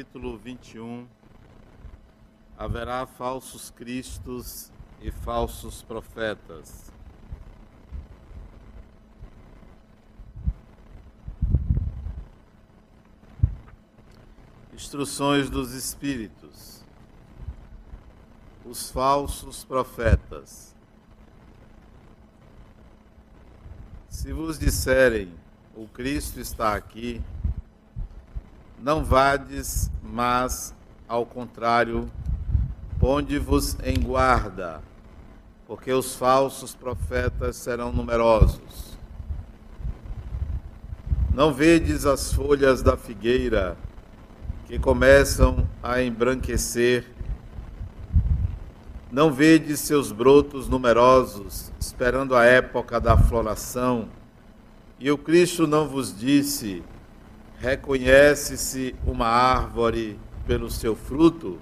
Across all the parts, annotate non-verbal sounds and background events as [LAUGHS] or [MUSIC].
capítulo 21, haverá falsos cristos e falsos profetas. Instruções dos Espíritos. Os falsos profetas. Se vos disserem, o Cristo está aqui, não vades, mas, ao contrário, ponde-vos em guarda, porque os falsos profetas serão numerosos. Não vedes as folhas da figueira que começam a embranquecer? Não vedes seus brotos numerosos, esperando a época da floração? E o Cristo não vos disse: Reconhece-se uma árvore pelo seu fruto?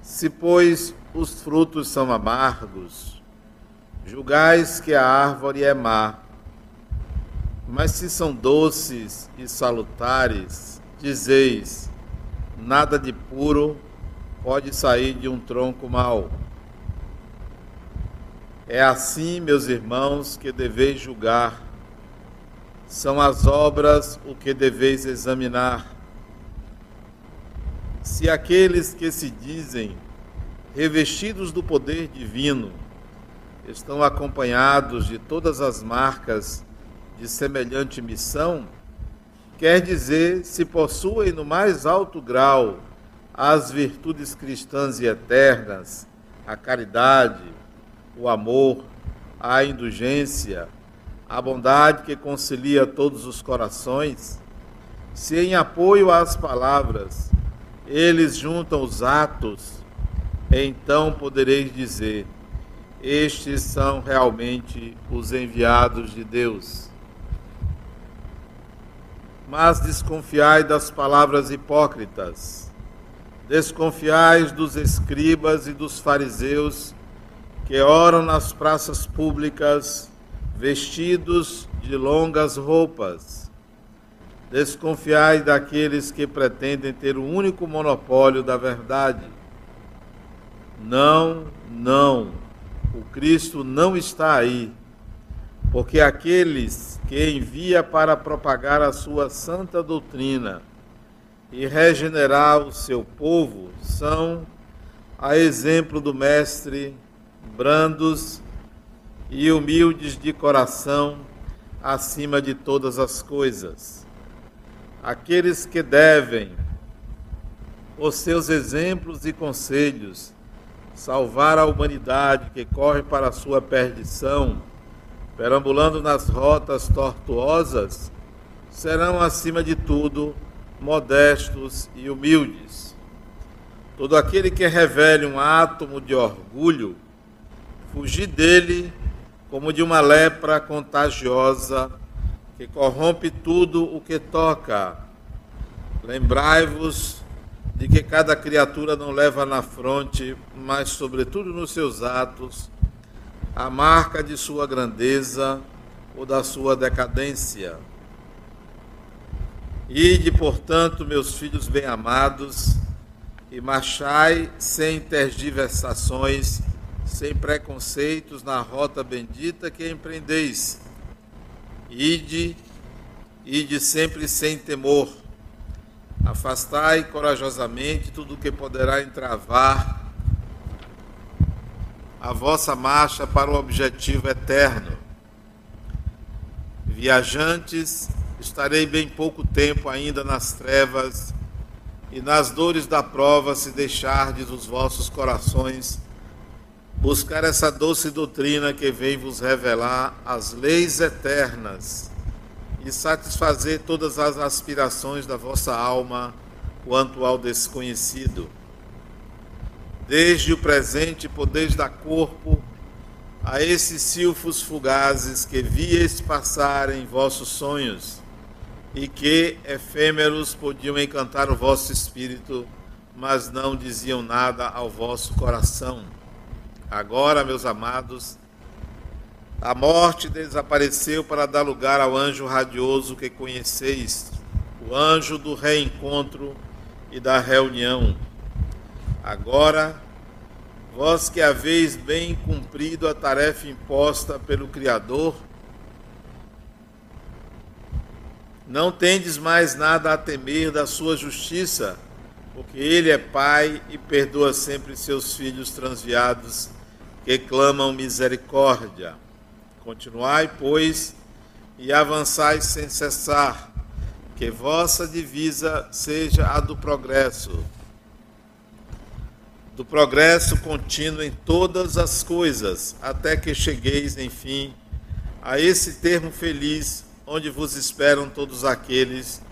Se, pois, os frutos são amargos, julgais que a árvore é má. Mas se são doces e salutares, dizeis: nada de puro pode sair de um tronco mau. É assim, meus irmãos, que deveis julgar são as obras o que deveis examinar. Se aqueles que se dizem revestidos do poder divino estão acompanhados de todas as marcas de semelhante missão, quer dizer se possuem no mais alto grau as virtudes cristãs e eternas, a caridade, o amor, a indulgência, a bondade que concilia todos os corações, se em apoio às palavras eles juntam os atos, então podereis dizer: estes são realmente os enviados de Deus. Mas desconfiai das palavras hipócritas, desconfiais dos escribas e dos fariseus que oram nas praças públicas vestidos de longas roupas. Desconfiai daqueles que pretendem ter o único monopólio da verdade. Não, não, o Cristo não está aí, porque aqueles que envia para propagar a sua santa doutrina e regenerar o seu povo são, a exemplo do Mestre, brandos e humildes de coração acima de todas as coisas. Aqueles que devem, os seus exemplos e conselhos, salvar a humanidade que corre para a sua perdição, perambulando nas rotas tortuosas, serão, acima de tudo, modestos e humildes. Todo aquele que revele um átomo de orgulho, fugir dele como de uma lepra contagiosa que corrompe tudo o que toca. Lembrai-vos de que cada criatura não leva na fronte, mas sobretudo nos seus atos, a marca de sua grandeza ou da sua decadência. Ide, portanto, meus filhos bem-amados, e marchai sem tergiversações sem preconceitos na rota bendita que empreendeis. Ide, ide sempre sem temor. Afastai corajosamente tudo o que poderá entravar a vossa marcha para o objetivo eterno. Viajantes, estarei bem pouco tempo ainda nas trevas e nas dores da prova se deixardes os vossos corações buscar essa doce doutrina que vem vos revelar as leis eternas e satisfazer todas as aspirações da vossa alma quanto ao desconhecido. Desde o presente podeis dar corpo a esses silfos fugazes que vies passar em vossos sonhos e que, efêmeros, podiam encantar o vosso espírito, mas não diziam nada ao vosso coração. Agora, meus amados, a morte desapareceu para dar lugar ao anjo radioso que conheceis, o anjo do reencontro e da reunião. Agora, vós que haveis bem cumprido a tarefa imposta pelo Criador, não tendes mais nada a temer da sua justiça, porque ele é Pai e perdoa sempre seus filhos transviados que clamam misericórdia. Continuai, pois, e avançai sem cessar, que vossa divisa seja a do progresso, do progresso contínuo em todas as coisas, até que chegueis, enfim, a esse termo feliz, onde vos esperam todos aqueles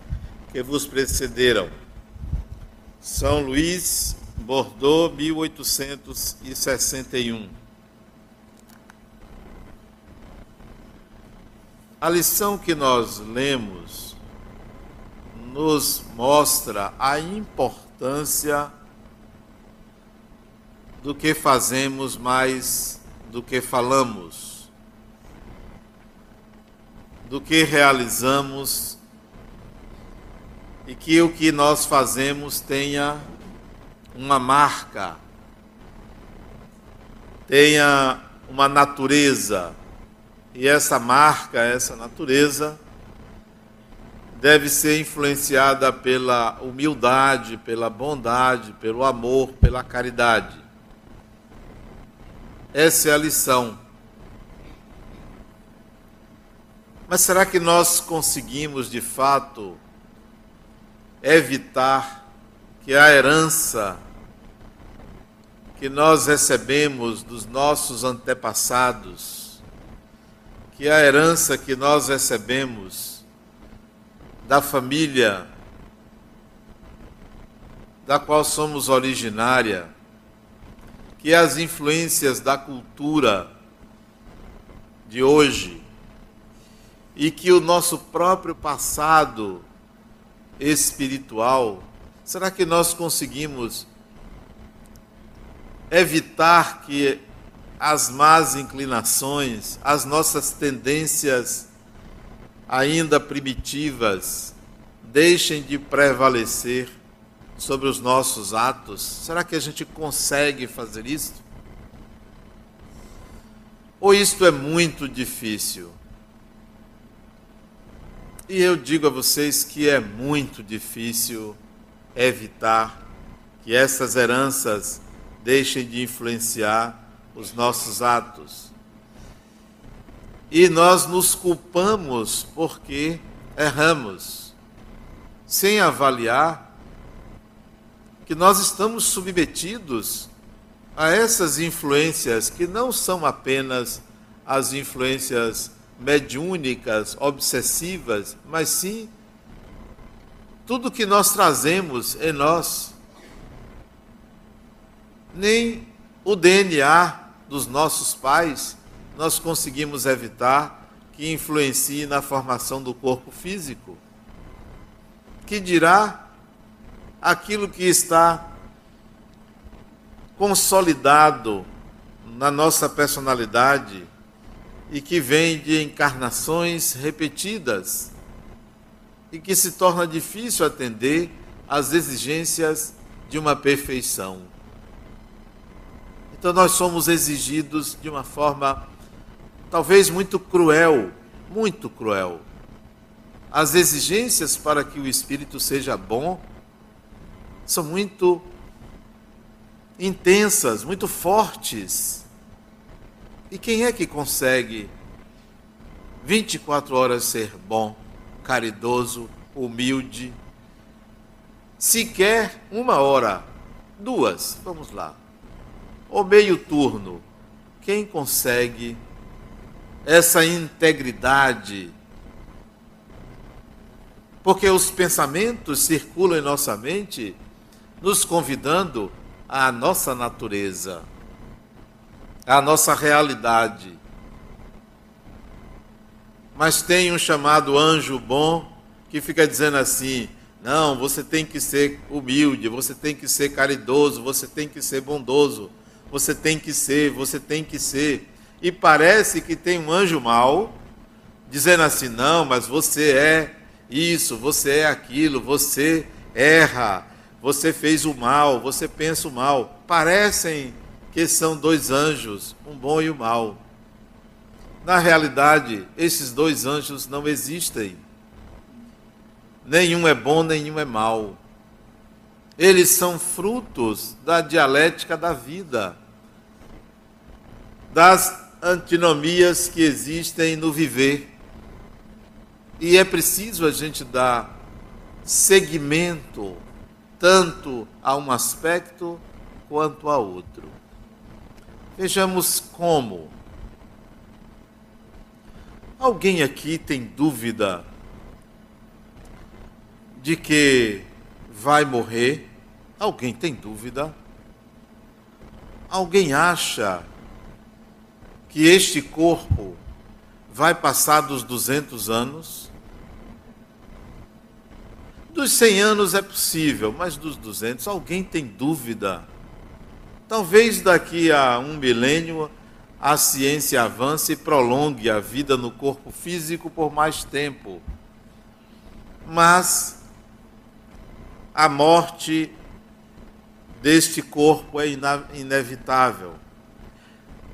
que vos precederam. São Luís, Bordeaux, 1861. A lição que nós lemos nos mostra a importância do que fazemos mais do que falamos, do que realizamos e que o que nós fazemos tenha uma marca, tenha uma natureza e essa marca, essa natureza, deve ser influenciada pela humildade, pela bondade, pelo amor, pela caridade. Essa é a lição. Mas será que nós conseguimos de fato evitar que a herança que nós recebemos dos nossos antepassados que a herança que nós recebemos da família da qual somos originária, que as influências da cultura de hoje e que o nosso próprio passado espiritual, será que nós conseguimos evitar que as más inclinações, as nossas tendências ainda primitivas deixem de prevalecer sobre os nossos atos? Será que a gente consegue fazer isso? Ou isto é muito difícil? E eu digo a vocês que é muito difícil evitar que essas heranças deixem de influenciar os nossos atos. E nós nos culpamos porque erramos, sem avaliar que nós estamos submetidos a essas influências que não são apenas as influências mediúnicas, obsessivas, mas sim tudo que nós trazemos em nós. Nem o DNA dos nossos pais, nós conseguimos evitar que influencie na formação do corpo físico. Que dirá aquilo que está consolidado na nossa personalidade e que vem de encarnações repetidas e que se torna difícil atender às exigências de uma perfeição. Então nós somos exigidos de uma forma talvez muito cruel, muito cruel. As exigências para que o espírito seja bom são muito intensas, muito fortes. E quem é que consegue 24 horas ser bom, caridoso, humilde? Sequer uma hora, duas, vamos lá ou meio turno, quem consegue essa integridade? Porque os pensamentos circulam em nossa mente, nos convidando à nossa natureza, à nossa realidade. Mas tem um chamado anjo bom que fica dizendo assim: não, você tem que ser humilde, você tem que ser caridoso, você tem que ser bondoso você tem que ser, você tem que ser. E parece que tem um anjo mau dizendo assim: não, mas você é isso, você é aquilo, você erra, você fez o mal, você pensa o mal. Parecem que são dois anjos, um bom e o um mal. Na realidade, esses dois anjos não existem. Nenhum é bom, nenhum é mal. Eles são frutos da dialética da vida, das antinomias que existem no viver. E é preciso a gente dar seguimento tanto a um aspecto quanto a outro. Vejamos como. Alguém aqui tem dúvida de que vai morrer? Alguém tem dúvida? Alguém acha que este corpo vai passar dos 200 anos? Dos 100 anos é possível, mas dos 200, alguém tem dúvida? Talvez daqui a um milênio a ciência avance e prolongue a vida no corpo físico por mais tempo. Mas a morte deste corpo é inevitável.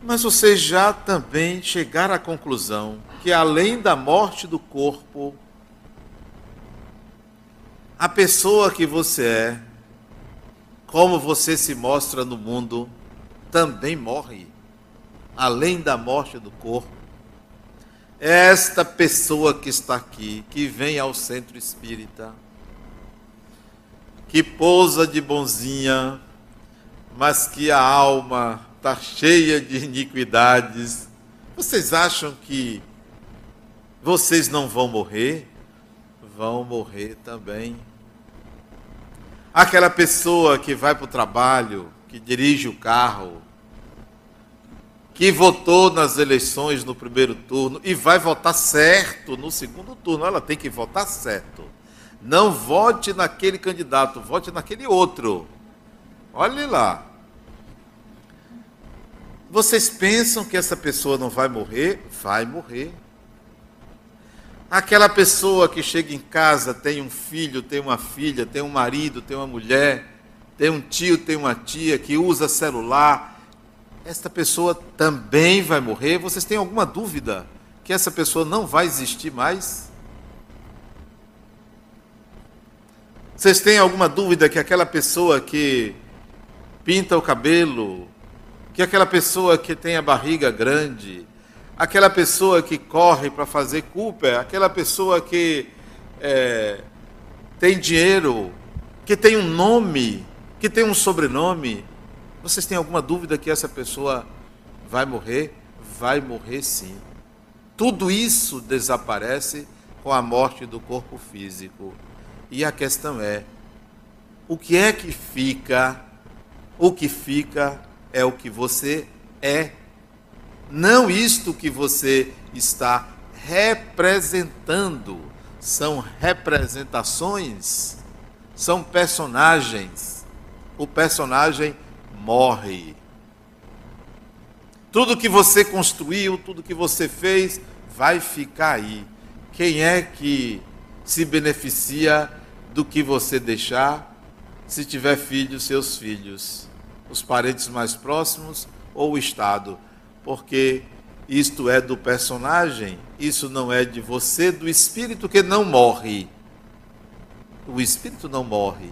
Mas vocês já também chegaram à conclusão que além da morte do corpo, a pessoa que você é, como você se mostra no mundo, também morre, além da morte do corpo. Esta pessoa que está aqui, que vem ao centro espírita, que pousa de bonzinha, mas que a alma está cheia de iniquidades, vocês acham que vocês não vão morrer? Vão morrer também. Aquela pessoa que vai para o trabalho, que dirige o carro, que votou nas eleições no primeiro turno e vai votar certo no segundo turno, ela tem que votar certo. Não vote naquele candidato, vote naquele outro. Olhe lá. Vocês pensam que essa pessoa não vai morrer? Vai morrer. Aquela pessoa que chega em casa, tem um filho, tem uma filha, tem um marido, tem uma mulher, tem um tio, tem uma tia que usa celular, esta pessoa também vai morrer. Vocês têm alguma dúvida que essa pessoa não vai existir mais? Vocês têm alguma dúvida que aquela pessoa que pinta o cabelo, que aquela pessoa que tem a barriga grande, aquela pessoa que corre para fazer Cooper, aquela pessoa que é, tem dinheiro, que tem um nome, que tem um sobrenome. Vocês têm alguma dúvida que essa pessoa vai morrer? Vai morrer sim. Tudo isso desaparece com a morte do corpo físico. E a questão é: o que é que fica? O que fica é o que você é não isto que você está representando. São representações, são personagens. O personagem morre. Tudo que você construiu, tudo que você fez, vai ficar aí. Quem é que se beneficia do que você deixar? Se tiver filhos, seus filhos, os parentes mais próximos ou o Estado porque isto é do personagem, isso não é de você, do espírito que não morre. O espírito não morre.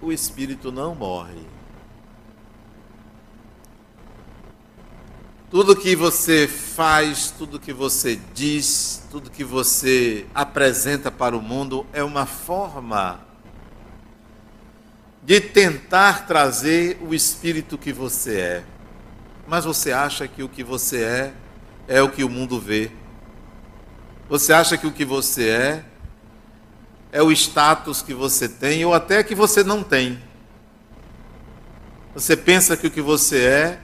O espírito não morre. Tudo que você faz, tudo que você diz, tudo que você apresenta para o mundo é uma forma de tentar trazer o espírito que você é mas você acha que o que você é é o que o mundo vê. Você acha que o que você é é o status que você tem ou até que você não tem. Você pensa que o que você é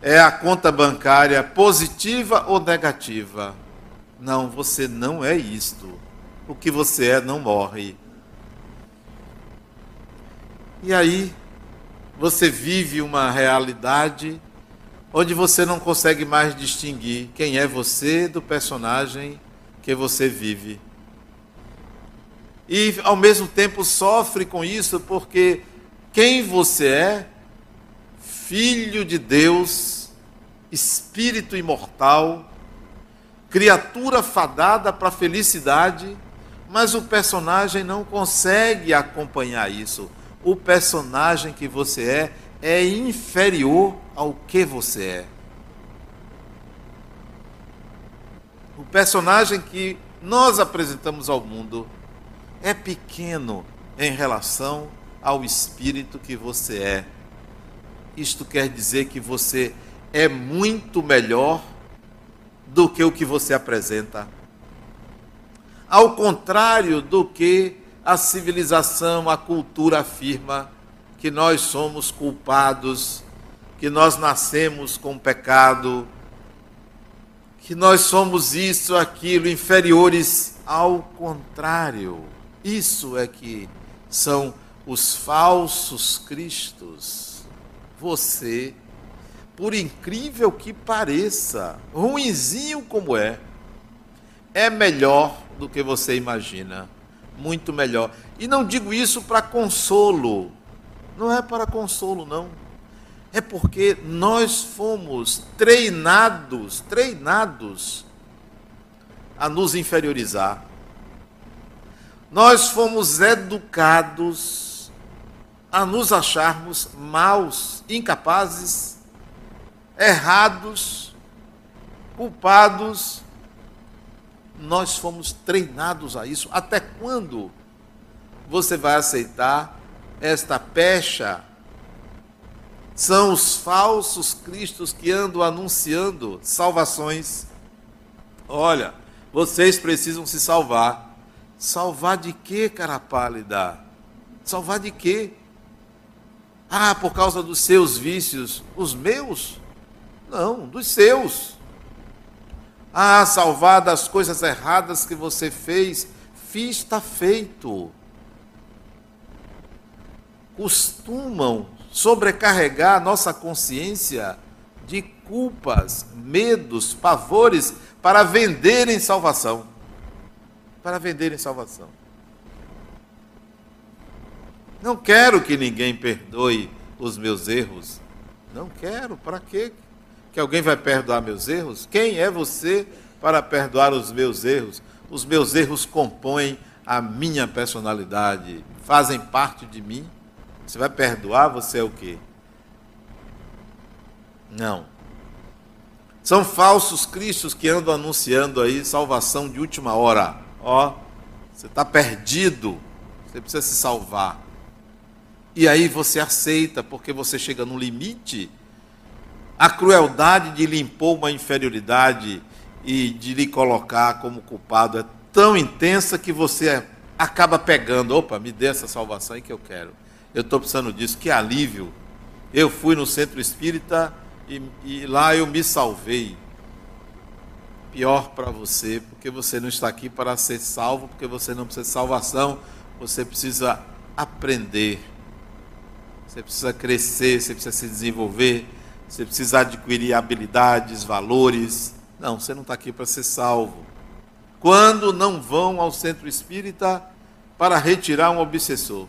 é a conta bancária positiva ou negativa. Não, você não é isto. O que você é não morre. E aí, você vive uma realidade onde você não consegue mais distinguir quem é você do personagem que você vive. E ao mesmo tempo sofre com isso porque quem você é, filho de Deus, espírito imortal, criatura fadada para a felicidade, mas o personagem não consegue acompanhar isso. O personagem que você é é inferior ao que você é. O personagem que nós apresentamos ao mundo é pequeno em relação ao espírito que você é. Isto quer dizer que você é muito melhor do que o que você apresenta. Ao contrário do que a civilização, a cultura afirma, que nós somos culpados, que nós nascemos com pecado, que nós somos isso, aquilo, inferiores. Ao contrário, isso é que são os falsos cristos. Você, por incrível que pareça, ruinzinho como é, é melhor do que você imagina. Muito melhor. E não digo isso para consolo. Não é para consolo, não. É porque nós fomos treinados, treinados a nos inferiorizar. Nós fomos educados a nos acharmos maus, incapazes, errados, culpados. Nós fomos treinados a isso. Até quando você vai aceitar esta pecha? São os falsos cristos que andam anunciando salvações. Olha, vocês precisam se salvar. Salvar de quê, cara pálida? Salvar de quê? Ah, por causa dos seus vícios. Os meus? Não, dos seus. Ah, salvar das coisas erradas que você fez. Fiz, está feito. Costumam sobrecarregar nossa consciência de culpas, medos, pavores para venderem salvação para venderem salvação. Não quero que ninguém perdoe os meus erros. Não quero. Para quê? Que alguém vai perdoar meus erros? Quem é você para perdoar os meus erros? Os meus erros compõem a minha personalidade, fazem parte de mim. Você vai perdoar, você é o quê? Não. São falsos cristos que andam anunciando aí salvação de última hora. Ó, você está perdido, você precisa se salvar. E aí você aceita, porque você chega no limite. A crueldade de lhe impor uma inferioridade e de lhe colocar como culpado é tão intensa que você acaba pegando. Opa, me dê essa salvação aí que eu quero. Eu estou precisando disso, que alívio. Eu fui no centro espírita e, e lá eu me salvei pior para você, porque você não está aqui para ser salvo, porque você não precisa de salvação, você precisa aprender, você precisa crescer, você precisa se desenvolver, você precisa adquirir habilidades, valores. Não, você não está aqui para ser salvo. Quando não vão ao centro espírita para retirar um obsessor.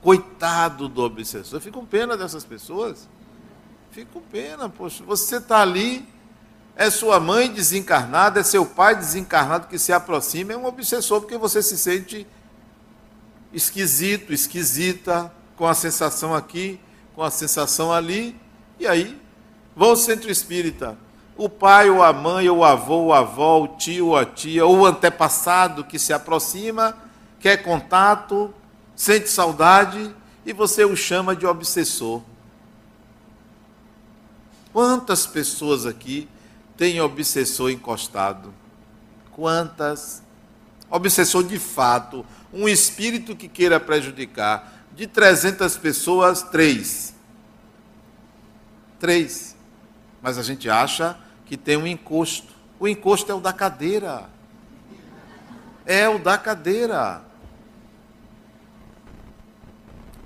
Coitado do obsessor. Eu fico com pena dessas pessoas. Fico com pena, poxa. Você está ali é sua mãe desencarnada, é seu pai desencarnado que se aproxima, é um obsessor porque você se sente esquisito, esquisita, com a sensação aqui, com a sensação ali, e aí vão ao centro espírita. O pai, ou a mãe, ou o avô, ou a avó, o tio, ou a tia, ou o antepassado que se aproxima, quer contato, sente saudade, e você o chama de obsessor. Quantas pessoas aqui tem obsessor encostado? Quantas? Obsessor de fato, um espírito que queira prejudicar. De 300 pessoas, três. Três. Mas a gente acha que tem um encosto. O encosto é o da cadeira. É o da cadeira.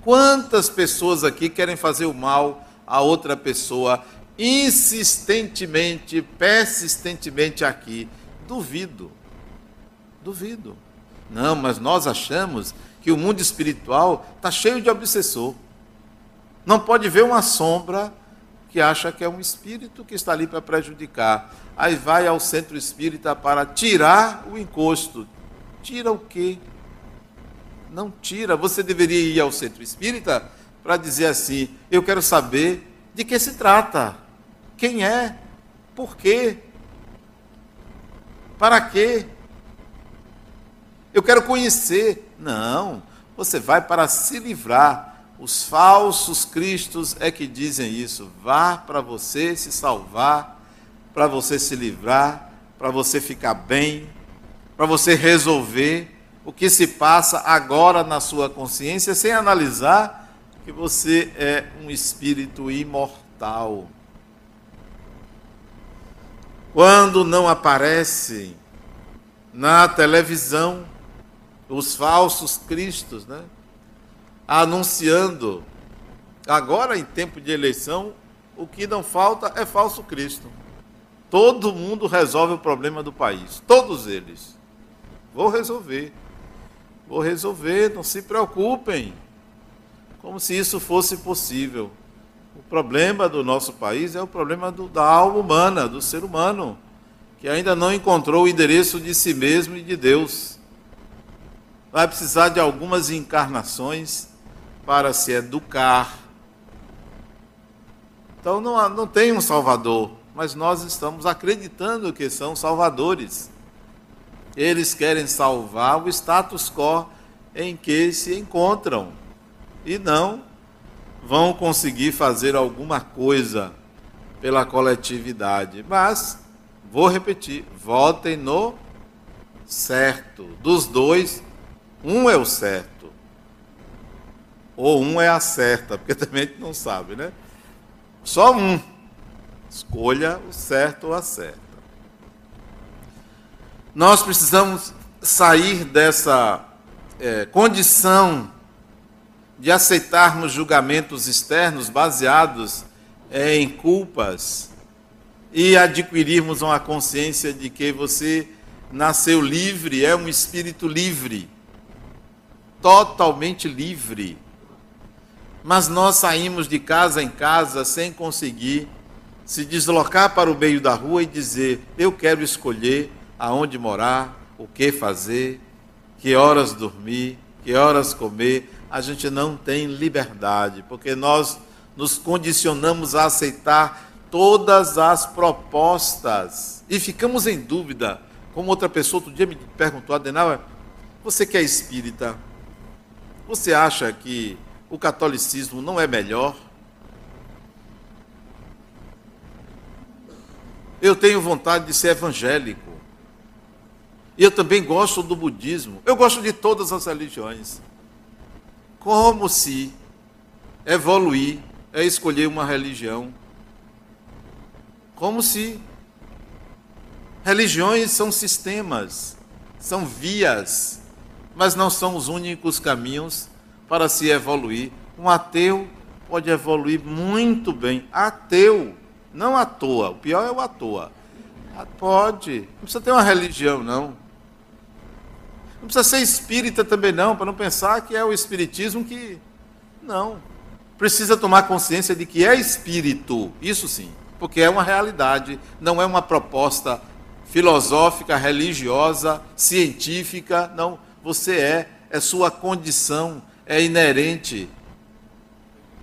Quantas pessoas aqui querem fazer o mal a outra pessoa insistentemente, persistentemente aqui. Duvido. Duvido. Não, mas nós achamos que o mundo espiritual está cheio de obsessor. Não pode ver uma sombra que acha que é um espírito que está ali para prejudicar. Aí vai ao centro espírita para tirar o encosto. Tira o quê? Não tira. Você deveria ir ao centro espírita para dizer assim: eu quero saber de que se trata, quem é, por quê, para quê. Eu quero conhecer. Não, você vai para se livrar. Os falsos cristos é que dizem isso. Vá para você se salvar, para você se livrar, para você ficar bem, para você resolver o que se passa agora na sua consciência, sem analisar que você é um espírito imortal. Quando não aparece na televisão os falsos cristos, né? Anunciando. Agora, em tempo de eleição, o que não falta é falso Cristo. Todo mundo resolve o problema do país, todos eles. Vou resolver. Vou resolver, não se preocupem. Como se isso fosse possível. O problema do nosso país é o problema do, da alma humana, do ser humano, que ainda não encontrou o endereço de si mesmo e de Deus vai precisar de algumas encarnações para se educar. Então não, não tem um Salvador, mas nós estamos acreditando que são salvadores. Eles querem salvar o status quo em que se encontram e não vão conseguir fazer alguma coisa pela coletividade. Mas, vou repetir, votem no certo. Dos dois, um é o certo. Ou um é a certa, porque [LAUGHS] também a gente não sabe, né? Só um. Escolha o certo ou a certa. Nós precisamos sair dessa é, condição de aceitarmos julgamentos externos baseados é, em culpas e adquirirmos uma consciência de que você nasceu livre, é um espírito livre totalmente livre. Mas nós saímos de casa em casa sem conseguir se deslocar para o meio da rua e dizer: eu quero escolher aonde morar, o que fazer, que horas dormir, que horas comer. A gente não tem liberdade, porque nós nos condicionamos a aceitar todas as propostas e ficamos em dúvida. Como outra pessoa outro dia me perguntou, Adenauer, você que é espírita, você acha que o catolicismo não é melhor? Eu tenho vontade de ser evangélico. E eu também gosto do budismo. Eu gosto de todas as religiões. Como se evoluir é escolher uma religião. Como se religiões são sistemas, são vias mas não são os únicos caminhos para se evoluir. Um ateu pode evoluir muito bem. Ateu, não à toa. O pior é o à toa. Ah, pode. Não precisa ter uma religião, não. Não precisa ser espírita também, não, para não pensar que é o espiritismo que. Não. Precisa tomar consciência de que é espírito, isso sim, porque é uma realidade, não é uma proposta filosófica, religiosa, científica, não você é, é sua condição, é inerente,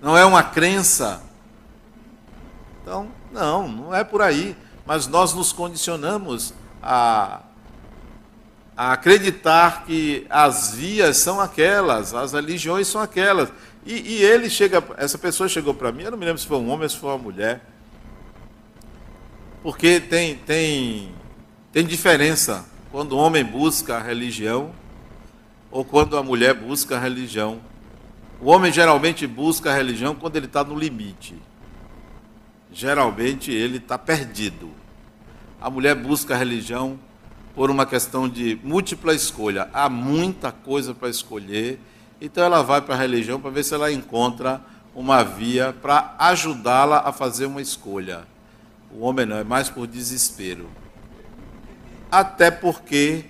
não é uma crença. Então, não, não é por aí. Mas nós nos condicionamos a, a acreditar que as vias são aquelas, as religiões são aquelas. E, e ele chega, essa pessoa chegou para mim, eu não me lembro se foi um homem ou se foi uma mulher. Porque tem, tem, tem diferença quando o homem busca a religião ou quando a mulher busca a religião. O homem geralmente busca a religião quando ele está no limite. Geralmente ele está perdido. A mulher busca a religião por uma questão de múltipla escolha. Há muita coisa para escolher, então ela vai para a religião para ver se ela encontra uma via para ajudá-la a fazer uma escolha. O homem não, é mais por desespero. Até porque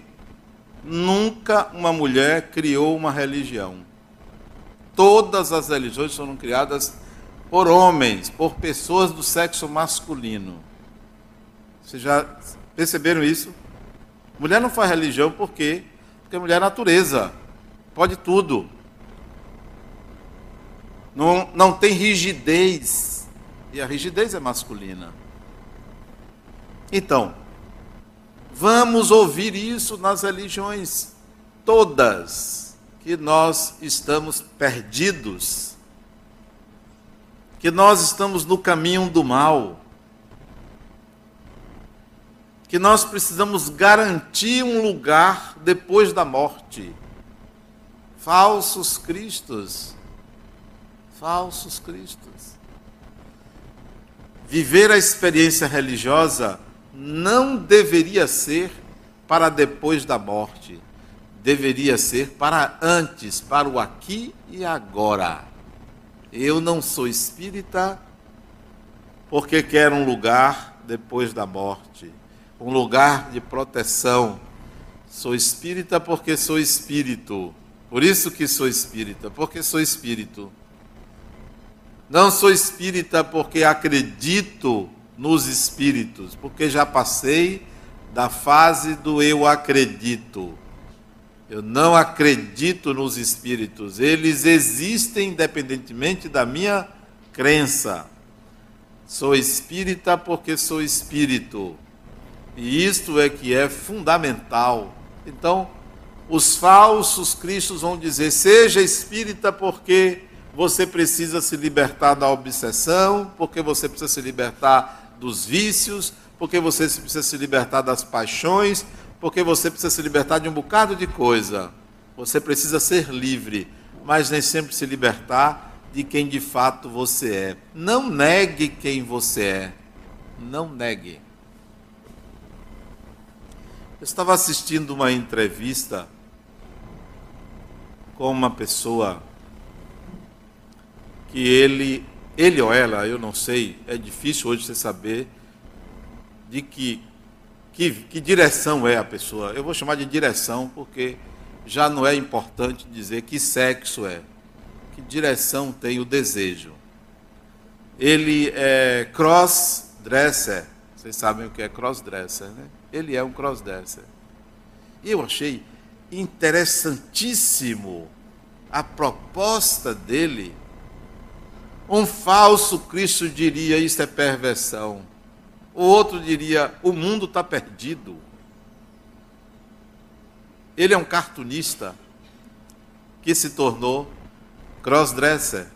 nunca uma mulher criou uma religião. Todas as religiões foram criadas por homens, por pessoas do sexo masculino. Vocês já perceberam isso? Mulher não faz religião por quê? Porque mulher é natureza, pode tudo. Não, não tem rigidez, e a rigidez é masculina. Então, vamos ouvir isso nas religiões todas, que nós estamos perdidos, que nós estamos no caminho do mal que nós precisamos garantir um lugar depois da morte. Falsos cristos. Falsos cristos. Viver a experiência religiosa não deveria ser para depois da morte. Deveria ser para antes, para o aqui e agora. Eu não sou espírita porque quero um lugar depois da morte um lugar de proteção. Sou espírita porque sou espírito. Por isso que sou espírita, porque sou espírito. Não sou espírita porque acredito nos espíritos, porque já passei da fase do eu acredito. Eu não acredito nos espíritos, eles existem independentemente da minha crença. Sou espírita porque sou espírito. E isto é que é fundamental. Então, os falsos cristos vão dizer: seja espírita porque você precisa se libertar da obsessão, porque você precisa se libertar dos vícios, porque você precisa se libertar das paixões, porque você precisa se libertar de um bocado de coisa. Você precisa ser livre, mas nem sempre se libertar de quem de fato você é. Não negue quem você é. Não negue. Eu estava assistindo uma entrevista com uma pessoa que ele, ele ou ela, eu não sei, é difícil hoje você saber de que, que, que direção é a pessoa. Eu vou chamar de direção porque já não é importante dizer que sexo é, que direção tem o desejo. Ele é cross-dresser, vocês sabem o que é cross-dresser, né? Ele é um crossdresser. E eu achei interessantíssimo a proposta dele. Um falso Cristo diria: Isso é perversão. O outro diria: O mundo está perdido. Ele é um cartunista que se tornou crossdresser.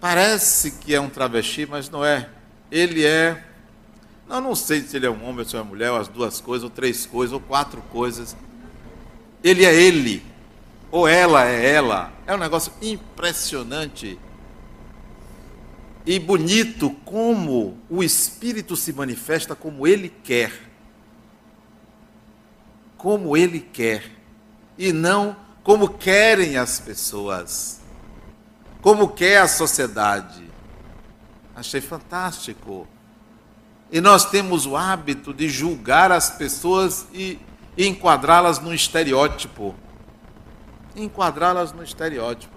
Parece que é um travesti, mas não é. Ele é não, não sei se ele é um homem ou se é uma mulher, ou as duas coisas, ou três coisas, ou quatro coisas. Ele é ele, ou ela é ela. É um negócio impressionante e bonito como o Espírito se manifesta como ele quer. Como ele quer. E não como querem as pessoas. Como quer a sociedade. Achei fantástico. E nós temos o hábito de julgar as pessoas e, enquadrá-las no estereótipo. Enquadrá-las no estereótipo.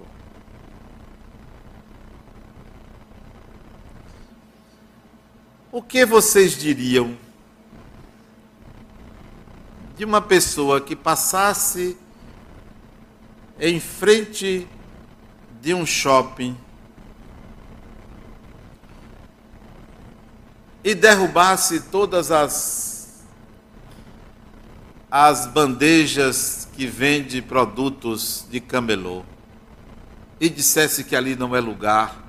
O que vocês diriam de uma pessoa que passasse em frente de um shopping e derrubasse todas as, as bandejas que vende produtos de camelô. E dissesse que ali não é lugar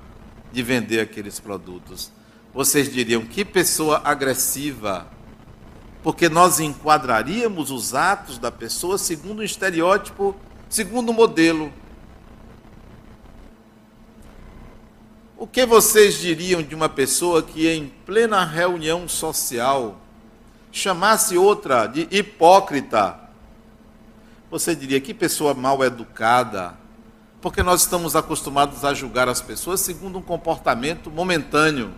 de vender aqueles produtos, vocês diriam que pessoa agressiva, porque nós enquadraríamos os atos da pessoa segundo um estereótipo, segundo um modelo. O que vocês diriam de uma pessoa que, em plena reunião social, chamasse outra de hipócrita? Você diria que pessoa mal educada, Porque nós estamos acostumados a julgar as pessoas segundo um comportamento momentâneo.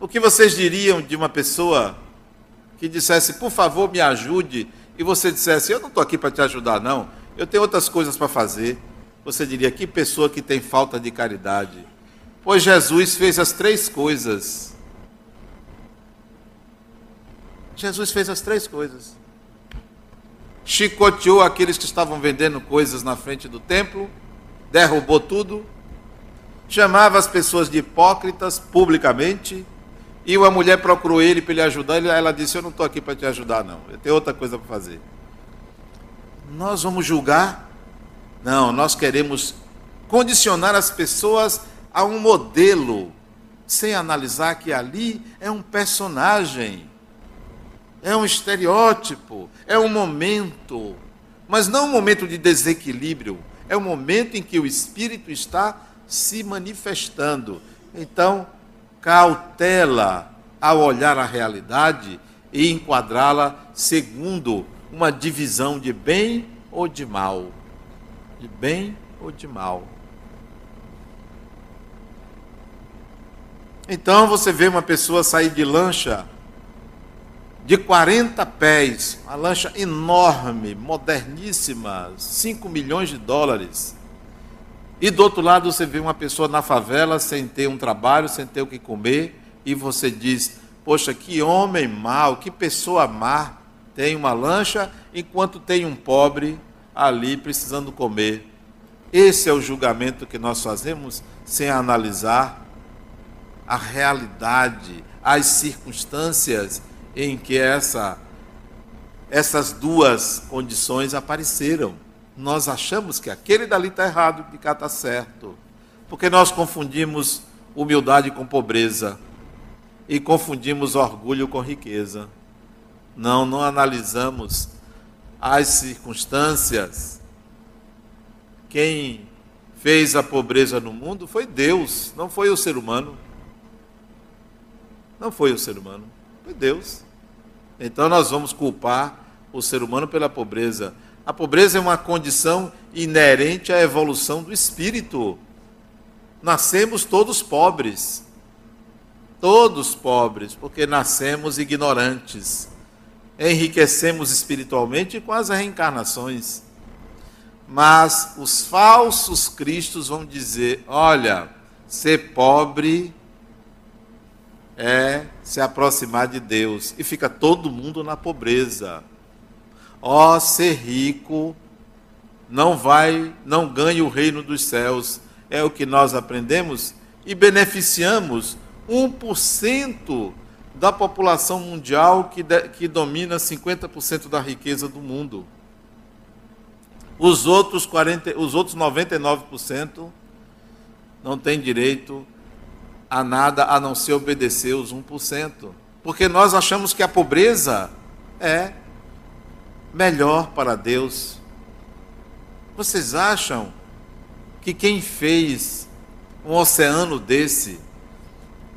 O que vocês diriam de uma pessoa que dissesse, por favor, me ajude, e você dissesse, eu não estou aqui para te ajudar, não, eu tenho outras coisas para fazer. Você diria, que pessoa que tem falta de caridade. Pois Jesus fez as três coisas. Jesus fez as três coisas. Chicoteou aqueles que estavam vendendo coisas na frente do templo, derrubou tudo, chamava as pessoas de hipócritas publicamente, e uma mulher procurou ele para ele ajudar, ela disse: Eu não estou aqui para te ajudar, não, eu tenho outra coisa para fazer. Nós vamos julgar? Não, nós queremos condicionar as pessoas a um modelo, sem analisar que ali é um personagem, é um estereótipo, é um momento, mas não um momento de desequilíbrio, é um momento em que o espírito está se manifestando. Então, cautela ao olhar a realidade e enquadrá-la segundo uma divisão de bem ou de mal. De bem ou de mal. Então você vê uma pessoa sair de lancha de 40 pés, uma lancha enorme, moderníssima, 5 milhões de dólares. E do outro lado você vê uma pessoa na favela sem ter um trabalho, sem ter o que comer, e você diz: Poxa, que homem mau, que pessoa má tem uma lancha, enquanto tem um pobre ali precisando comer. Esse é o julgamento que nós fazemos sem analisar a realidade, as circunstâncias em que essa, essas duas condições apareceram nós achamos que aquele dali está errado, que cá está certo. Porque nós confundimos humildade com pobreza e confundimos orgulho com riqueza. Não, não analisamos as circunstâncias. Quem fez a pobreza no mundo foi Deus, não foi o ser humano. Não foi o ser humano, foi Deus. Então nós vamos culpar o ser humano pela pobreza. A pobreza é uma condição inerente à evolução do espírito. Nascemos todos pobres. Todos pobres, porque nascemos ignorantes. Enriquecemos espiritualmente com as reencarnações. Mas os falsos cristos vão dizer: olha, ser pobre é se aproximar de Deus. E fica todo mundo na pobreza. Ó, oh, ser rico não vai, não ganha o reino dos céus. É o que nós aprendemos e beneficiamos 1% da população mundial que, de, que domina 50% da riqueza do mundo. Os outros, 40, os outros 99% não têm direito a nada a não ser obedecer os 1%. Porque nós achamos que a pobreza é melhor para Deus. Vocês acham que quem fez um oceano desse,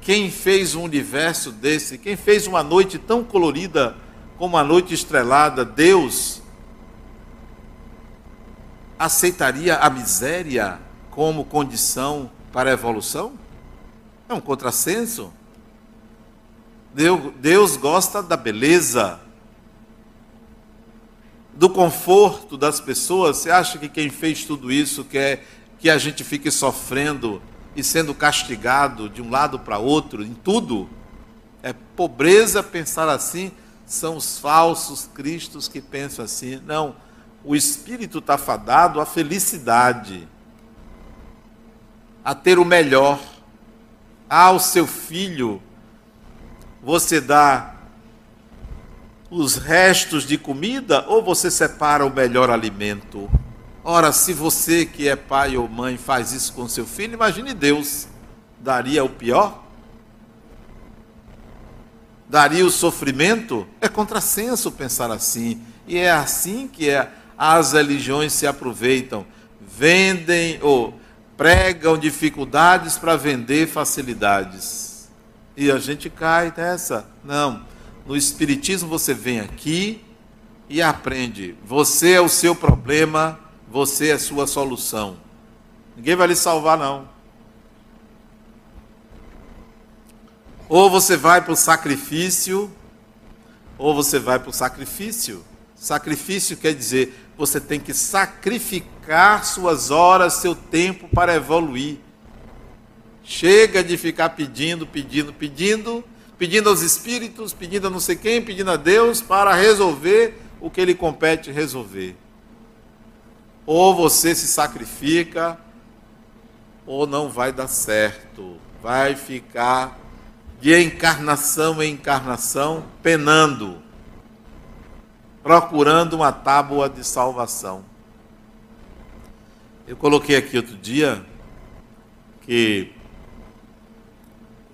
quem fez um universo desse, quem fez uma noite tão colorida como a noite estrelada, Deus, aceitaria a miséria como condição para a evolução? É um contrassenso. Deus gosta da beleza, do conforto das pessoas, você acha que quem fez tudo isso quer que a gente fique sofrendo e sendo castigado de um lado para outro em tudo? É pobreza pensar assim, são os falsos cristos que pensam assim. Não, o espírito está fadado à felicidade, a ter o melhor. Ao seu filho, você dá os restos de comida ou você separa o melhor alimento? Ora, se você que é pai ou mãe faz isso com seu filho, imagine Deus. Daria o pior? Daria o sofrimento? É contrassenso pensar assim. E é assim que é, as religiões se aproveitam. Vendem ou pregam dificuldades para vender facilidades. E a gente cai nessa. Não no Espiritismo você vem aqui, e aprende. Você é o seu problema, você é sua solução. Ninguém vai lhe salvar, não. Ou você vai para o sacrifício, ou você vai para o sacrifício. Sacrifício quer dizer você tem que sacrificar suas horas, seu tempo para evoluir. Chega de ficar pedindo, pedindo, pedindo, pedindo aos espíritos, pedindo a não sei quem, pedindo a Deus para resolver o que lhe compete resolver. Ou você se sacrifica, ou não vai dar certo. Vai ficar de encarnação em encarnação penando, procurando uma tábua de salvação. Eu coloquei aqui outro dia que,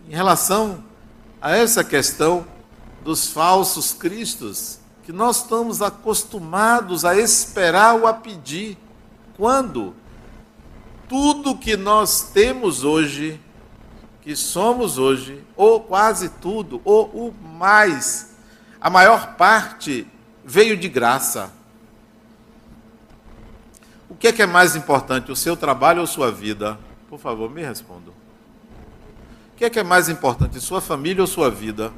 em relação a essa questão dos falsos cristos, que nós estamos acostumados a esperar ou a pedir. Quando tudo que nós temos hoje, que somos hoje, ou quase tudo, ou o mais, a maior parte veio de graça. O que é que é mais importante, o seu trabalho ou sua vida? Por favor, me responda. O que é que é mais importante, sua família ou sua vida?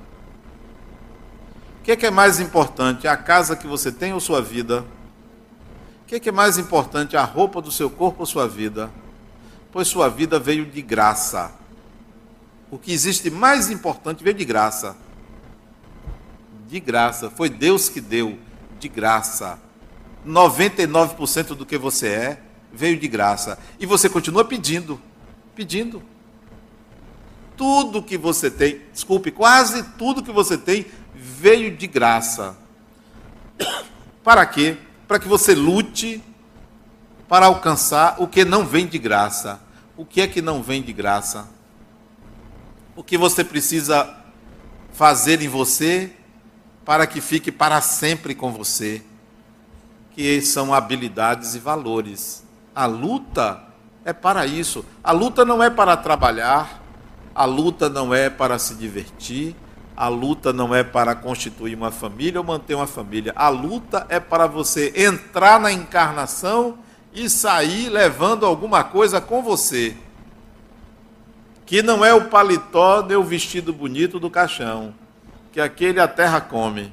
O que é, que é mais importante, a casa que você tem ou sua vida? O que é, que é mais importante, a roupa do seu corpo ou sua vida? Pois sua vida veio de graça. O que existe mais importante veio de graça. De graça. Foi Deus que deu de graça. 99% do que você é veio de graça. E você continua pedindo. Pedindo. Tudo que você tem, desculpe, quase tudo que você tem veio de graça. [COUGHS] Para quê? Para que você lute para alcançar o que não vem de graça. O que é que não vem de graça? O que você precisa fazer em você para que fique para sempre com você? Que são habilidades e valores. A luta é para isso. A luta não é para trabalhar, a luta não é para se divertir, a luta não é para constituir uma família ou manter uma família. A luta é para você entrar na encarnação e sair levando alguma coisa com você. Que não é o paletó nem o vestido bonito do caixão, que aquele a terra come.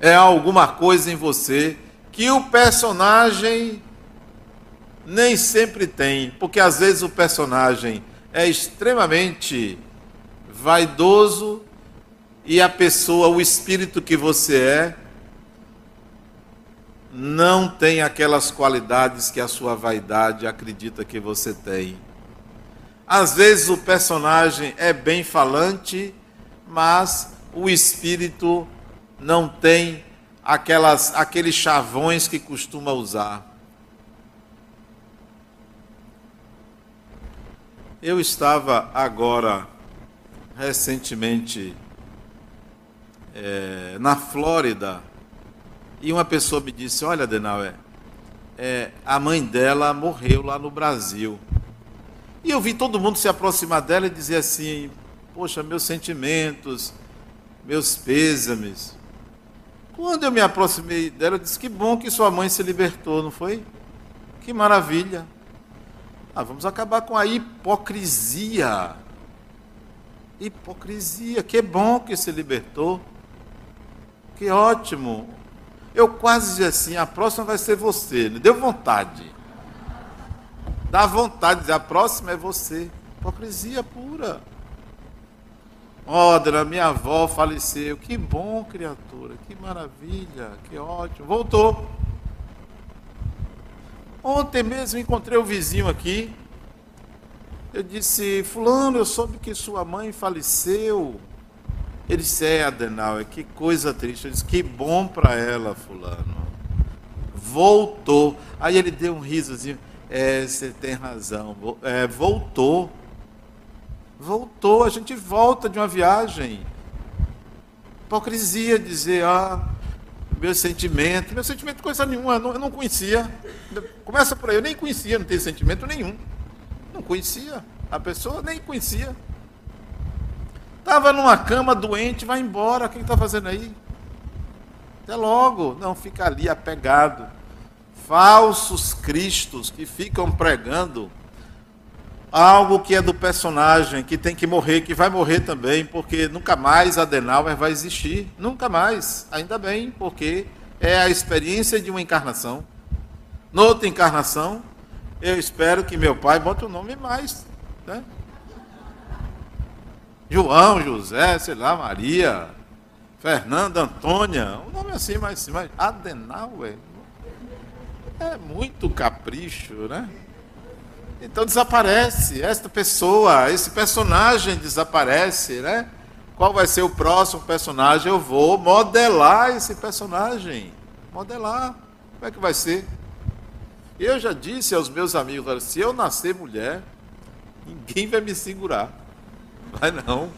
É alguma coisa em você que o personagem nem sempre tem, porque às vezes o personagem é extremamente vaidoso e a pessoa, o espírito que você é, não tem aquelas qualidades que a sua vaidade acredita que você tem. Às vezes o personagem é bem falante, mas o espírito não tem aquelas, aqueles chavões que costuma usar. Eu estava agora recentemente é, na Flórida e uma pessoa me disse: Olha, Denauer, é, a mãe dela morreu lá no Brasil. E eu vi todo mundo se aproximar dela e dizer assim: Poxa, meus sentimentos, meus pêsames. Quando eu me aproximei dela, eu disse: Que bom que sua mãe se libertou, não foi? Que maravilha. Ah, vamos acabar com a hipocrisia Hipocrisia. Que bom que se libertou. Que ótimo. Eu quase disse assim: a próxima vai ser você. Deu vontade. Dá vontade de dizer: a próxima é você. Hipocrisia pura. Odra, minha avó faleceu. Que bom, criatura. Que maravilha. Que ótimo. Voltou. Ontem mesmo encontrei o vizinho aqui. Eu disse, fulano, eu soube que sua mãe faleceu. Ele disse, é, Adenauer, que coisa triste. Eu disse, que bom para ela, fulano. Voltou. Aí ele deu um risozinho. É, você tem razão. É, voltou. Voltou, a gente volta de uma viagem. Hipocrisia dizer, ah, meu sentimento. Meu sentimento coisa nenhuma, eu não, eu não conhecia. Começa por aí, eu nem conhecia, não tenho sentimento nenhum. Não conhecia. A pessoa nem conhecia. Estava numa cama doente, vai embora. O que está fazendo aí? Até logo. Não, fica ali apegado. Falsos cristos que ficam pregando algo que é do personagem, que tem que morrer, que vai morrer também, porque nunca mais Adenauer vai existir. Nunca mais. Ainda bem, porque é a experiência de uma encarnação. Noutra encarnação, eu espero que meu pai bote o um nome mais. Né? João, José, sei lá, Maria, Fernanda, Antônia, um nome assim, mas, mas Adenauer. É muito capricho, né? Então desaparece esta pessoa, esse personagem desaparece, né? Qual vai ser o próximo personagem? Eu vou modelar esse personagem. Modelar. Como é que vai ser? Eu já disse aos meus amigos: se eu nascer mulher, ninguém vai me segurar. Vai não.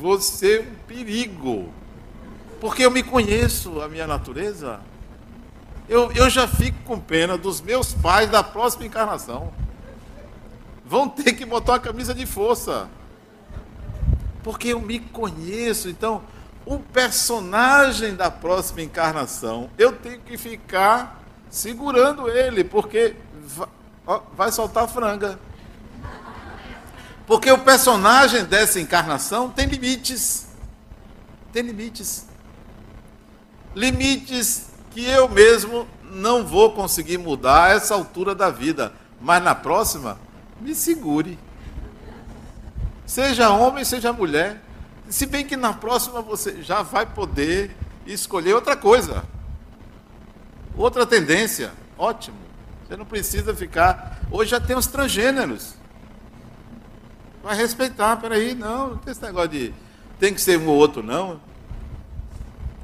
Vou ser um perigo. Porque eu me conheço, a minha natureza. Eu, eu já fico com pena dos meus pais da próxima encarnação. Vão ter que botar a camisa de força. Porque eu me conheço. Então, o personagem da próxima encarnação, eu tenho que ficar segurando ele, porque vai soltar franga. Porque o personagem dessa encarnação tem limites. Tem limites. Limites que eu mesmo não vou conseguir mudar a essa altura da vida. Mas na próxima, me segure. Seja homem, seja mulher. Se bem que na próxima você já vai poder escolher outra coisa. Outra tendência, ótimo. Você não precisa ficar. Hoje já tem os transgêneros. Vai respeitar, peraí, não, não tem esse negócio de tem que ser um ou outro, não.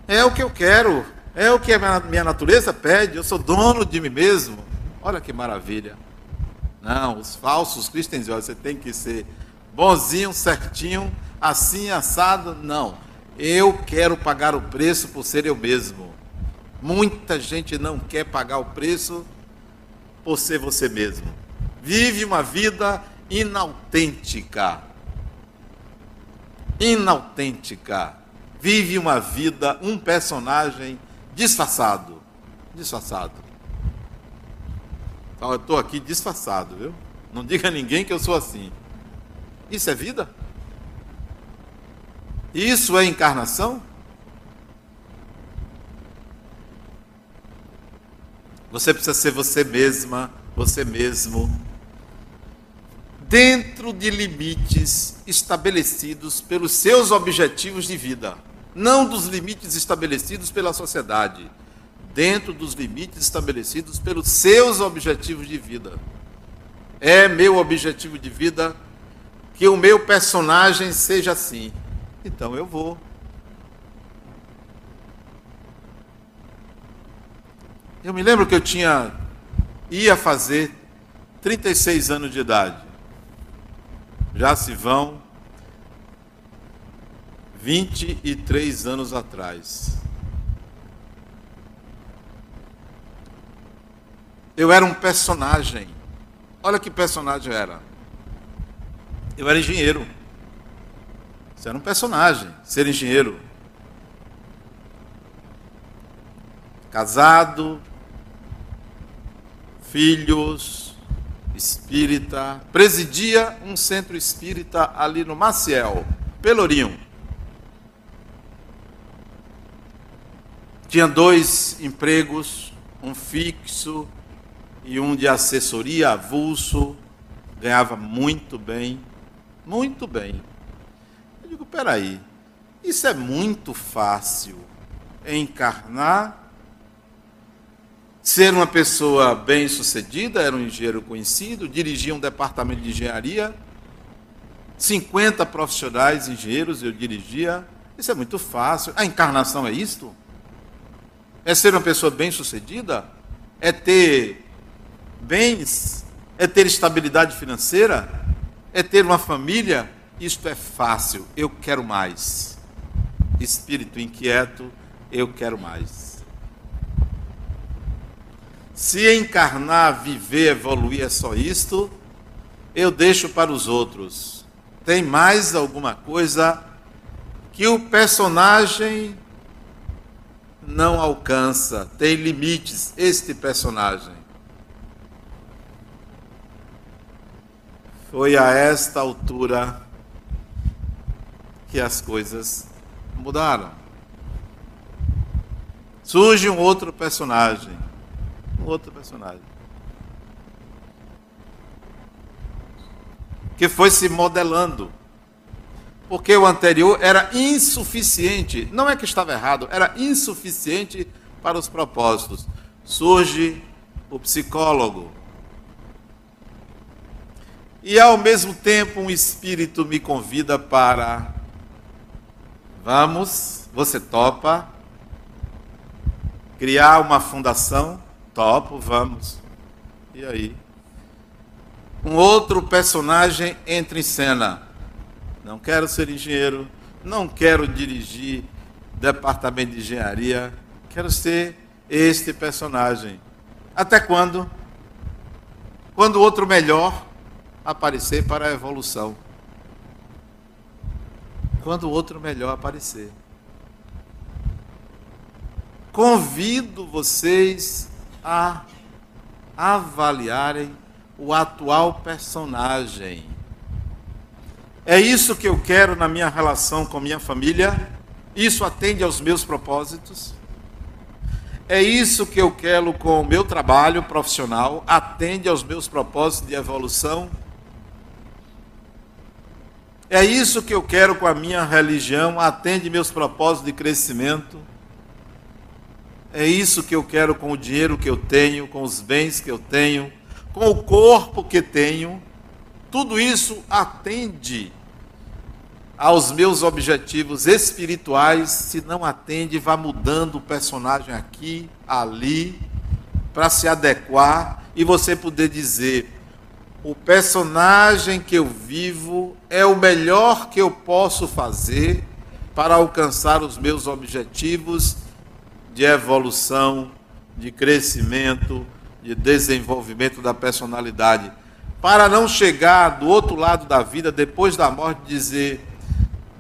É o que eu quero, é o que a minha natureza pede, eu sou dono de mim mesmo. Olha que maravilha. Não, os falsos cristãos, você tem que ser bonzinho, certinho, assim, assado. Não. Eu quero pagar o preço por ser eu mesmo. Muita gente não quer pagar o preço por ser você mesmo. Vive uma vida inautêntica. Inautêntica. Vive uma vida, um personagem disfarçado. Disfarçado. Então, eu estou aqui disfarçado, viu? Não diga a ninguém que eu sou assim. Isso é vida? Isso é encarnação? Você precisa ser você mesma, você mesmo, dentro de limites estabelecidos pelos seus objetivos de vida, não dos limites estabelecidos pela sociedade, dentro dos limites estabelecidos pelos seus objetivos de vida. É meu objetivo de vida que o meu personagem seja assim. Então eu vou Eu me lembro que eu tinha ia fazer 36 anos de idade. Já se vão 23 anos atrás. Eu era um personagem. Olha que personagem eu era. Eu era engenheiro. Isso era um personagem, ser engenheiro. Casado, filhos, espírita, presidia um centro espírita ali no Maciel, Pelourinho. Tinha dois empregos, um fixo e um de assessoria avulso, ganhava muito bem, muito bem. Eu digo, peraí, isso é muito fácil, encarnar ser uma pessoa bem-sucedida, era um engenheiro conhecido, dirigia um departamento de engenharia, 50 profissionais engenheiros eu dirigia. Isso é muito fácil. A encarnação é isto? É ser uma pessoa bem-sucedida? É ter bens? É ter estabilidade financeira? É ter uma família? Isto é fácil. Eu quero mais. Espírito inquieto, eu quero mais. Se encarnar, viver, evoluir é só isto, eu deixo para os outros. Tem mais alguma coisa que o personagem não alcança, tem limites este personagem. Foi a esta altura que as coisas mudaram. Surge um outro personagem. Um outro personagem. Que foi se modelando. Porque o anterior era insuficiente. Não é que estava errado, era insuficiente para os propósitos. Surge o psicólogo. E ao mesmo tempo um espírito me convida para Vamos, você topa criar uma fundação? Topo, vamos. E aí? Um outro personagem entra em cena. Não quero ser engenheiro, não quero dirigir departamento de engenharia, quero ser este personagem. Até quando? Quando outro melhor aparecer para a evolução quando outro melhor aparecer. Convido vocês a avaliarem o atual personagem. É isso que eu quero na minha relação com minha família? Isso atende aos meus propósitos? É isso que eu quero com o meu trabalho profissional? Atende aos meus propósitos de evolução? É isso que eu quero com a minha religião, atende meus propósitos de crescimento. É isso que eu quero com o dinheiro que eu tenho, com os bens que eu tenho, com o corpo que tenho. Tudo isso atende aos meus objetivos espirituais. Se não atende, vá mudando o personagem aqui, ali, para se adequar e você poder dizer: o personagem que eu vivo é o melhor que eu posso fazer para alcançar os meus objetivos de evolução, de crescimento, de desenvolvimento da personalidade, para não chegar do outro lado da vida depois da morte dizer: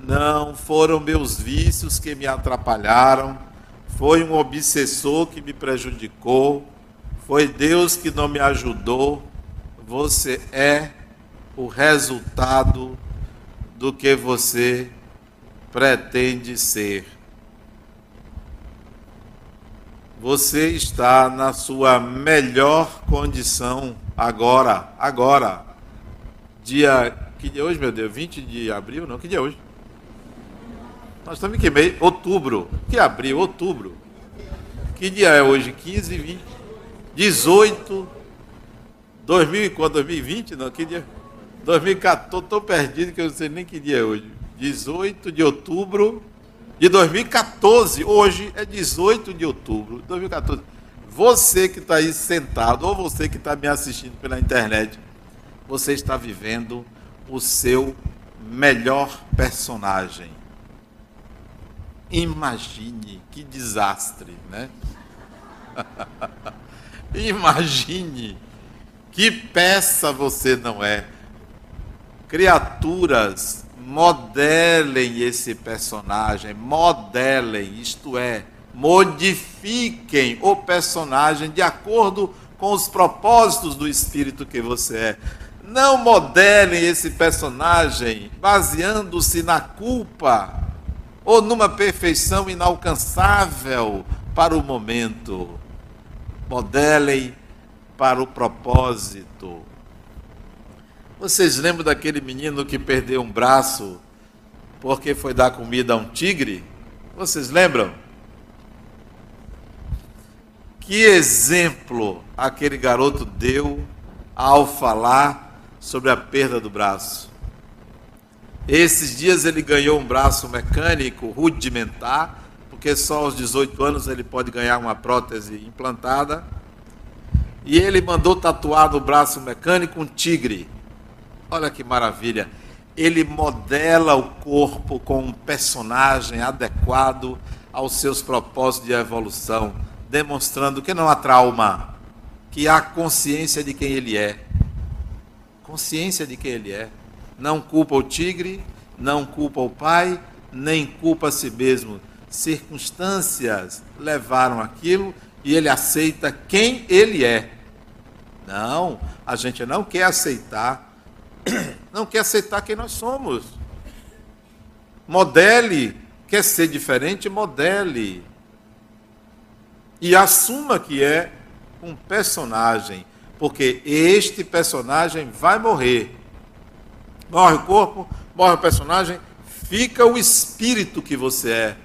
não foram meus vícios que me atrapalharam, foi um obsessor que me prejudicou, foi Deus que não me ajudou você é o resultado do que você pretende ser. Você está na sua melhor condição agora, agora. Dia, que dia é hoje, meu Deus? 20 de abril? Não, que dia é hoje? Nós estamos em que mês? Outubro. Que abril? Outubro. Que dia é hoje? 15, 20, 18 2000 quando? 2020? Não, que dia? 2014, estou perdido que eu não sei nem que dia é hoje. 18 de outubro de 2014. Hoje é 18 de outubro de 2014. Você que está aí sentado, ou você que está me assistindo pela internet, você está vivendo o seu melhor personagem. Imagine que desastre, né? [LAUGHS] Imagine que peça você não é? Criaturas, modelem esse personagem, modelem, isto é, modifiquem o personagem de acordo com os propósitos do espírito que você é. Não modelem esse personagem baseando-se na culpa ou numa perfeição inalcançável para o momento. Modelem para o propósito. Vocês lembram daquele menino que perdeu um braço porque foi dar comida a um tigre? Vocês lembram? Que exemplo aquele garoto deu ao falar sobre a perda do braço? Esses dias ele ganhou um braço mecânico rudimentar, porque só aos 18 anos ele pode ganhar uma prótese implantada e ele mandou tatuar no braço mecânico um tigre. Olha que maravilha. Ele modela o corpo com um personagem adequado aos seus propósitos de evolução, demonstrando que não há trauma, que há consciência de quem ele é. Consciência de quem ele é. Não culpa o tigre, não culpa o pai, nem culpa a si mesmo. circunstâncias levaram aquilo e ele aceita quem ele é. Não, a gente não quer aceitar, [CLEARS THROAT] não quer aceitar quem nós somos. Modele, quer ser diferente, modele. E assuma que é um personagem, porque este personagem vai morrer. Morre o corpo, morre o personagem, fica o espírito que você é.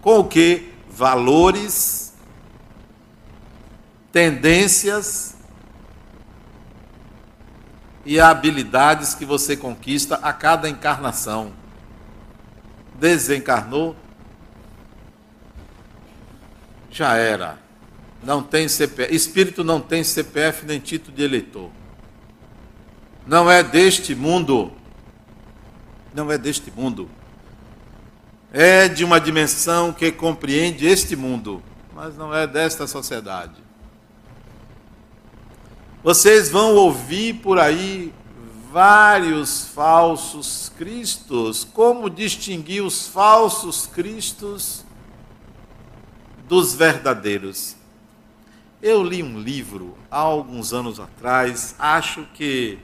Com o que? Valores, tendências e habilidades que você conquista a cada encarnação. Desencarnou, já era. Não tem CPF, espírito não tem CPF nem título de eleitor. Não é deste mundo. Não é deste mundo. É de uma dimensão que compreende este mundo, mas não é desta sociedade. Vocês vão ouvir por aí vários falsos cristos. Como distinguir os falsos cristos dos verdadeiros? Eu li um livro há alguns anos atrás, acho que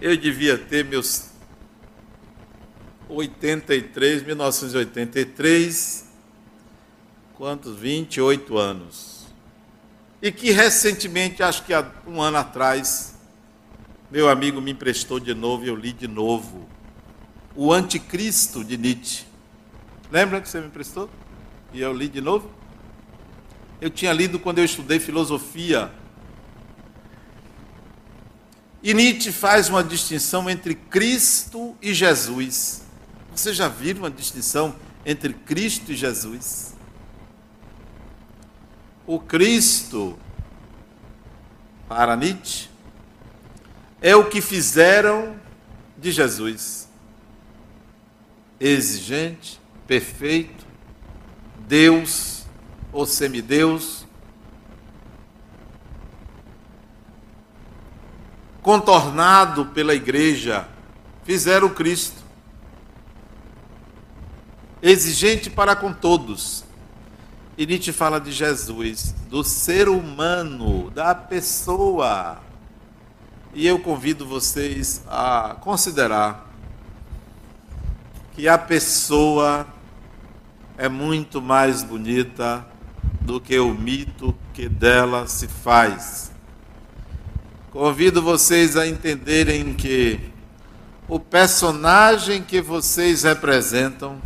eu devia ter meus 83, 1983, quantos? 28 anos. E que recentemente, acho que há um ano atrás, meu amigo me emprestou de novo e eu li de novo. O Anticristo de Nietzsche. Lembra que você me emprestou? E eu li de novo? Eu tinha lido quando eu estudei filosofia. E Nietzsche faz uma distinção entre Cristo e Jesus. Você já viu uma distinção entre Cristo e Jesus? O Cristo, para Nietzsche, é o que fizeram de Jesus. Exigente, perfeito, Deus ou semideus, contornado pela igreja, fizeram Cristo. Exigente para com todos. E Nietzsche fala de Jesus, do ser humano, da pessoa. E eu convido vocês a considerar que a pessoa é muito mais bonita do que o mito que dela se faz. Convido vocês a entenderem que o personagem que vocês representam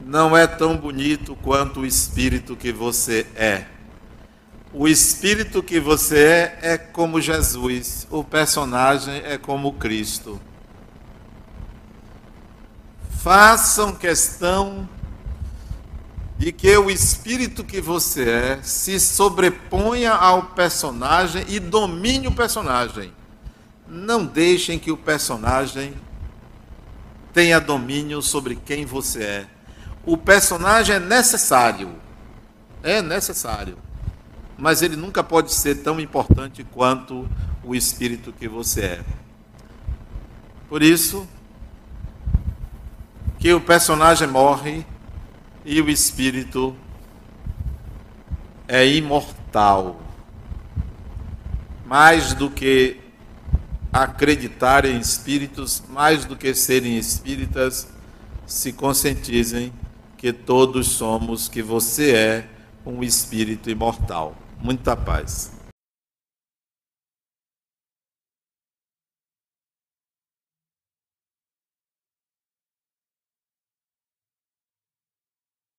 não é tão bonito quanto o espírito que você é. O espírito que você é é como Jesus, o personagem é como Cristo. Façam questão de que o espírito que você é se sobreponha ao personagem e domine o personagem. Não deixem que o personagem tenha domínio sobre quem você é. O personagem é necessário. É necessário. Mas ele nunca pode ser tão importante quanto o espírito que você é. Por isso que o personagem morre e o espírito é imortal. Mais do que acreditar em espíritos, mais do que serem espíritas, se conscientizem que todos somos, que você é um espírito imortal. Muita paz.